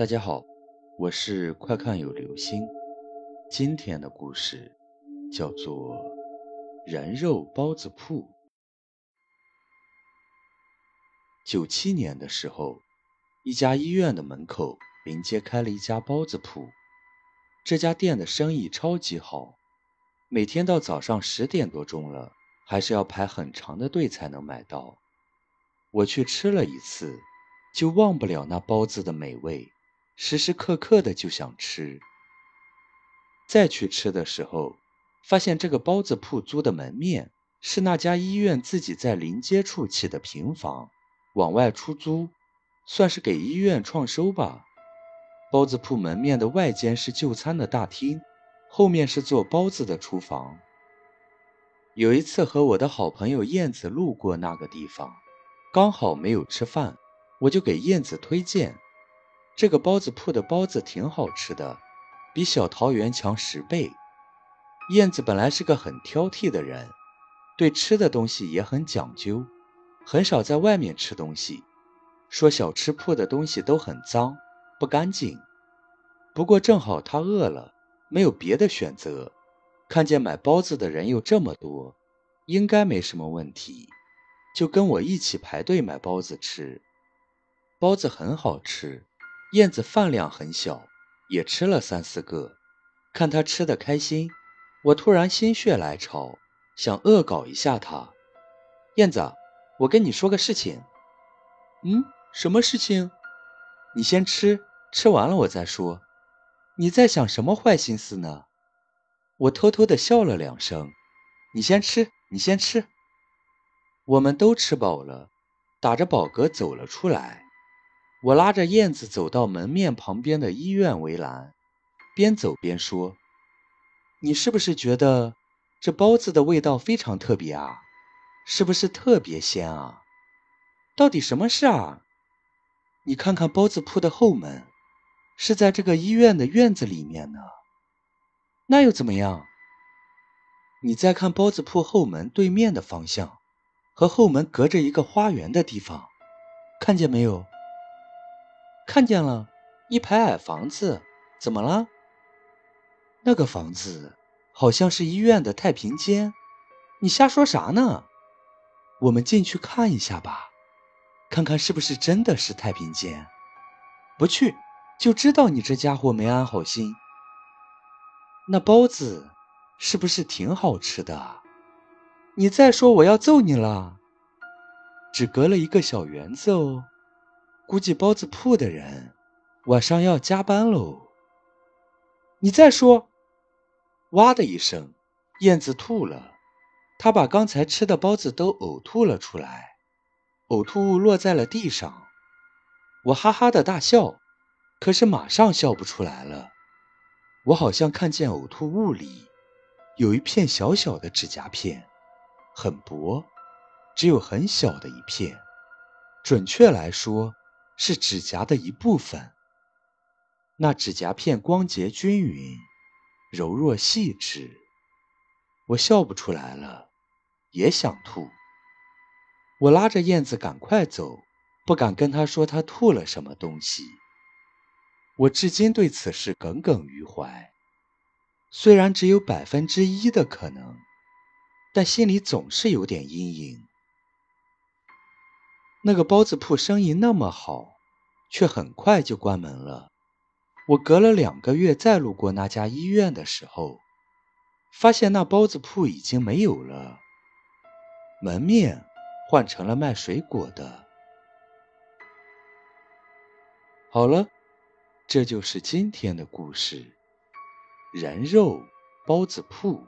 大家好，我是快看有流星。今天的故事叫做《人肉包子铺》。九七年的时候，一家医院的门口临街开了一家包子铺，这家店的生意超级好，每天到早上十点多钟了，还是要排很长的队才能买到。我去吃了一次，就忘不了那包子的美味。时时刻刻的就想吃。再去吃的时候，发现这个包子铺租的门面是那家医院自己在临街处起的平房，往外出租，算是给医院创收吧。包子铺门面的外间是就餐的大厅，后面是做包子的厨房。有一次和我的好朋友燕子路过那个地方，刚好没有吃饭，我就给燕子推荐。这个包子铺的包子挺好吃的，比小桃园强十倍。燕子本来是个很挑剔的人，对吃的东西也很讲究，很少在外面吃东西，说小吃铺的东西都很脏不干净。不过正好他饿了，没有别的选择，看见买包子的人又这么多，应该没什么问题，就跟我一起排队买包子吃。包子很好吃。燕子饭量很小，也吃了三四个。看它吃的开心，我突然心血来潮，想恶搞一下它。燕子，我跟你说个事情。嗯，什么事情？你先吃，吃完了我再说。你在想什么坏心思呢？我偷偷的笑了两声。你先吃，你先吃。我们都吃饱了，打着饱嗝走了出来。我拉着燕子走到门面旁边的医院围栏，边走边说：“你是不是觉得这包子的味道非常特别啊？是不是特别鲜啊？到底什么事啊？你看看包子铺的后门，是在这个医院的院子里面呢。那又怎么样？你再看包子铺后门对面的方向，和后门隔着一个花园的地方，看见没有？”看见了，一排矮房子，怎么了？那个房子好像是医院的太平间，你瞎说啥呢？我们进去看一下吧，看看是不是真的是太平间。不去就知道你这家伙没安好心。那包子是不是挺好吃的？你再说我要揍你了。只隔了一个小园子哦。估计包子铺的人晚上要加班喽。你再说，哇的一声，燕子吐了，它把刚才吃的包子都呕吐了出来，呕吐物落在了地上。我哈哈的大笑，可是马上笑不出来了。我好像看见呕吐物里有一片小小的指甲片，很薄，只有很小的一片，准确来说。是指甲的一部分。那指甲片光洁均匀，柔弱细致。我笑不出来了，也想吐。我拉着燕子赶快走，不敢跟她说她吐了什么东西。我至今对此事耿耿于怀，虽然只有百分之一的可能，但心里总是有点阴影。那个包子铺生意那么好，却很快就关门了。我隔了两个月再路过那家医院的时候，发现那包子铺已经没有了，门面换成了卖水果的。好了，这就是今天的故事——人肉包子铺。